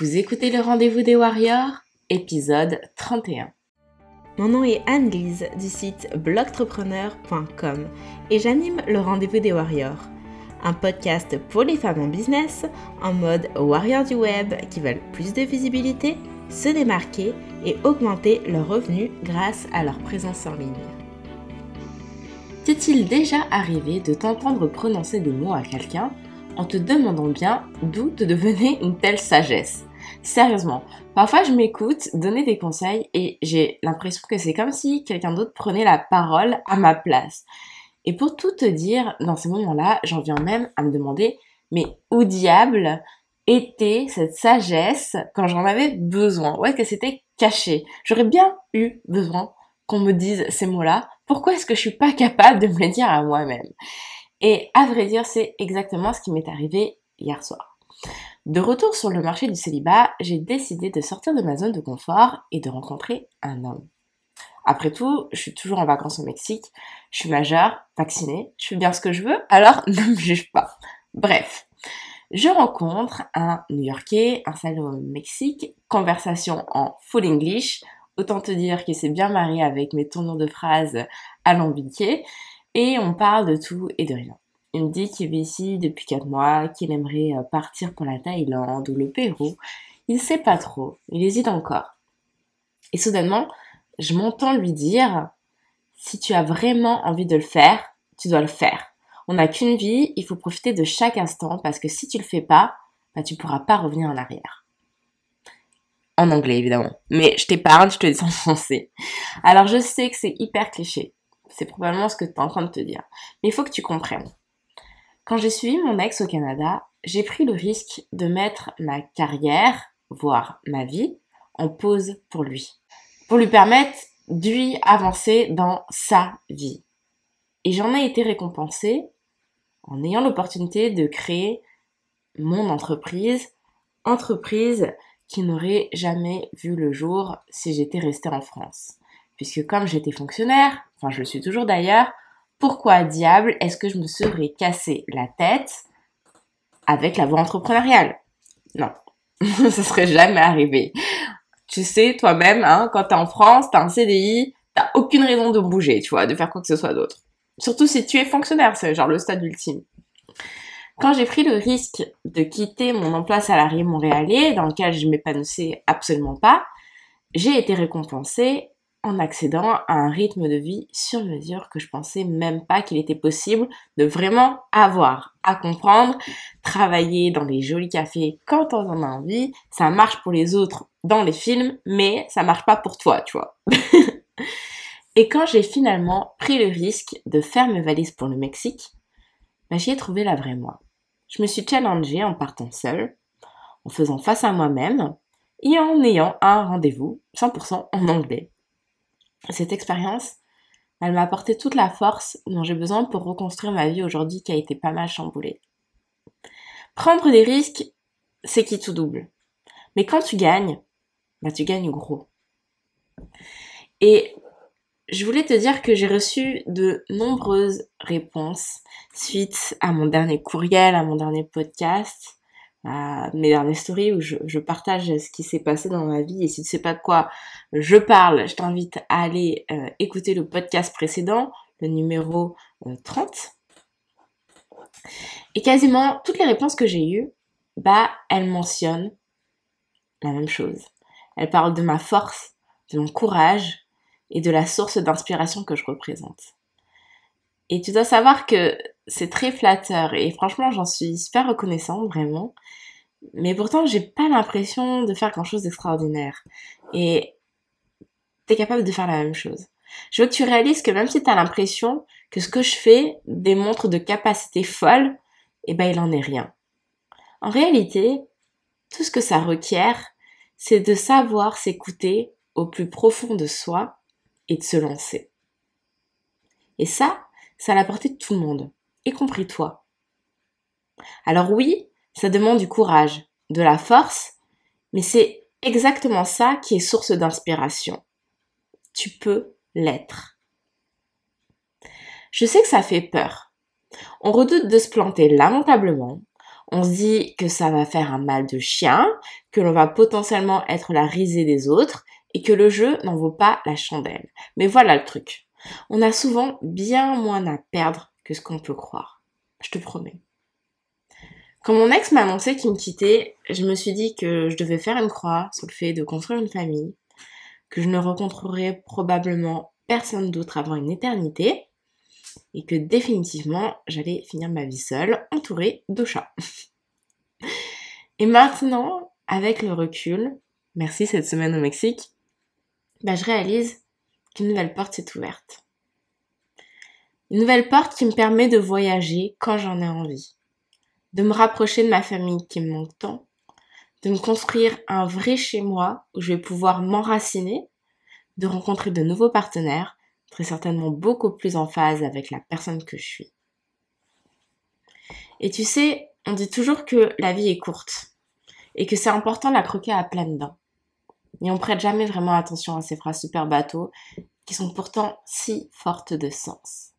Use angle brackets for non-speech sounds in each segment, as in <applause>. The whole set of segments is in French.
Vous écoutez le rendez-vous des Warriors, épisode 31. Mon nom est Anne-Lise du site blogtrepreneur.com et j'anime le rendez-vous des Warriors, un podcast pour les femmes en business en mode warrior du web qui veulent plus de visibilité, se démarquer et augmenter leurs revenus grâce à leur présence en ligne. T'est-il déjà arrivé de t'entendre prononcer des mots à quelqu'un en te demandant bien d'où te devenait une telle sagesse? Sérieusement, parfois je m'écoute donner des conseils et j'ai l'impression que c'est comme si quelqu'un d'autre prenait la parole à ma place. Et pour tout te dire, dans ces moments-là, j'en viens même à me demander, mais où diable était cette sagesse quand j'en avais besoin? Où est-ce que c'était caché J'aurais bien eu besoin qu'on me dise ces mots-là. Pourquoi est-ce que je suis pas capable de me les dire à moi-même? Et à vrai dire, c'est exactement ce qui m'est arrivé hier soir. De retour sur le marché du célibat, j'ai décidé de sortir de ma zone de confort et de rencontrer un homme. Après tout, je suis toujours en vacances au Mexique, je suis majeure, vaccinée, je fais bien ce que je veux, alors <laughs> ne me juge pas. Bref, je rencontre un New-Yorkais installé au Mexique, conversation en full English, autant te dire qu'il s'est bien marié avec mes tournures de phrases alambiquées, et on parle de tout et de rien. Il me dit qu'il vit ici depuis 4 mois, qu'il aimerait euh, partir pour la Thaïlande ou le Pérou. Il sait pas trop, il hésite encore. Et soudainement, je m'entends lui dire, si tu as vraiment envie de le faire, tu dois le faire. On n'a qu'une vie, il faut profiter de chaque instant parce que si tu le fais pas, bah, tu pourras pas revenir en arrière. En anglais, évidemment. Mais je t'épargne, je te dis en français. Alors je sais que c'est hyper cliché. C'est probablement ce que tu es en train de te dire. Mais il faut que tu comprennes. Quand j'ai suivi mon ex au Canada, j'ai pris le risque de mettre ma carrière, voire ma vie, en pause pour lui. Pour lui permettre d'y avancer dans sa vie. Et j'en ai été récompensée en ayant l'opportunité de créer mon entreprise, entreprise qui n'aurait jamais vu le jour si j'étais restée en France. Puisque comme j'étais fonctionnaire, enfin je le suis toujours d'ailleurs, pourquoi diable est-ce que je me serais cassé la tête avec la voie entrepreneuriale? Non, <laughs> ça serait jamais arrivé. Tu sais, toi-même, hein, quand t'es en France, t'as un CDI, t'as aucune raison de bouger, tu vois, de faire quoi que ce soit d'autre. Surtout si tu es fonctionnaire, c'est genre le stade ultime. Quand j'ai pris le risque de quitter mon emploi salarié montréalais, dans lequel je m'épanouissais absolument pas, j'ai été récompensée en accédant à un rythme de vie sur mesure que je pensais même pas qu'il était possible de vraiment avoir à comprendre, travailler dans les jolis cafés quand on en a envie, ça marche pour les autres dans les films, mais ça marche pas pour toi, tu vois. <laughs> Et quand j'ai finalement pris le risque de faire mes valises pour le Mexique, bah, j'y ai trouvé la vraie moi. Je me suis challengée en partant seule, en faisant face à moi-même et en ayant un rendez-vous 100% en anglais cette expérience, elle m'a apporté toute la force dont j'ai besoin pour reconstruire ma vie aujourd'hui qui a été pas mal chamboulée. Prendre des risques, c'est qui tout double. Mais quand tu gagnes, bah tu gagnes gros. Et je voulais te dire que j'ai reçu de nombreuses réponses suite à mon dernier courriel, à mon dernier podcast, mes dernières stories où je, partage ce qui s'est passé dans ma vie. Et si tu sais pas de quoi je parle, je t'invite à aller euh, écouter le podcast précédent, le numéro 30. Euh, et quasiment toutes les réponses que j'ai eues, bah, elles mentionnent la même chose. Elles parlent de ma force, de mon courage et de la source d'inspiration que je représente. Et tu dois savoir que c'est très flatteur et franchement j'en suis super reconnaissante vraiment. Mais pourtant j'ai pas l'impression de faire grand chose d'extraordinaire. Et t'es capable de faire la même chose. Je veux que tu réalises que même si t'as l'impression que ce que je fais démontre de capacités folles, eh ben il en est rien. En réalité, tout ce que ça requiert, c'est de savoir s'écouter au plus profond de soi et de se lancer. Et ça, ça l'a porté de tout le monde compris toi. Alors oui, ça demande du courage, de la force, mais c'est exactement ça qui est source d'inspiration. Tu peux l'être. Je sais que ça fait peur. On redoute de se planter lamentablement. On se dit que ça va faire un mal de chien, que l'on va potentiellement être la risée des autres et que le jeu n'en vaut pas la chandelle. Mais voilà le truc. On a souvent bien moins à perdre ce qu'on peut croire. Je te promets. Quand mon ex m'a annoncé qu'il me quittait, je me suis dit que je devais faire une croix sur le fait de construire une famille, que je ne rencontrerais probablement personne d'autre avant une éternité, et que définitivement j'allais finir ma vie seule, entourée de chats. et maintenant, avec le recul, merci cette semaine au Mexique, bah, je réalise qu'une nouvelle porte s'est ouverte. Une nouvelle porte qui me permet de voyager quand j'en ai envie, de me rapprocher de ma famille qui me manque tant, de me construire un vrai chez moi où je vais pouvoir m'enraciner, de rencontrer de nouveaux partenaires, très certainement beaucoup plus en phase avec la personne que je suis. Et tu sais, on dit toujours que la vie est courte et que c'est important la croquer à pleines dents. Et on prête jamais vraiment attention à ces phrases super bateaux qui sont pourtant si fortes de sens.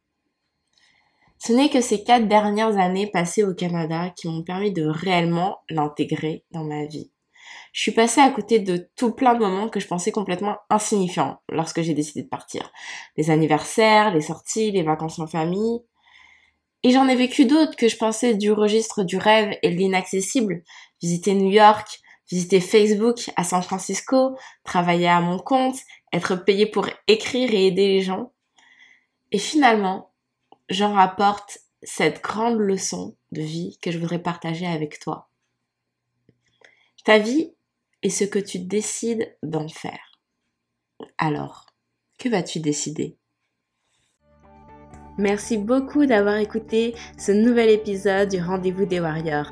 Ce n'est que ces quatre dernières années passées au Canada qui m'ont permis de réellement l'intégrer dans ma vie. Je suis passée à côté de tout plein de moments que je pensais complètement insignifiants lorsque j'ai décidé de partir. Les anniversaires, les sorties, les vacances en famille. Et j'en ai vécu d'autres que je pensais du registre du rêve et de l'inaccessible. Visiter New York, visiter Facebook à San Francisco, travailler à mon compte, être payé pour écrire et aider les gens. Et finalement, j'en rapporte cette grande leçon de vie que je voudrais partager avec toi. Ta vie est ce que tu décides d'en faire. Alors, que vas-tu décider? Merci beaucoup d'avoir écouté ce nouvel épisode du Rendez-vous des Warriors.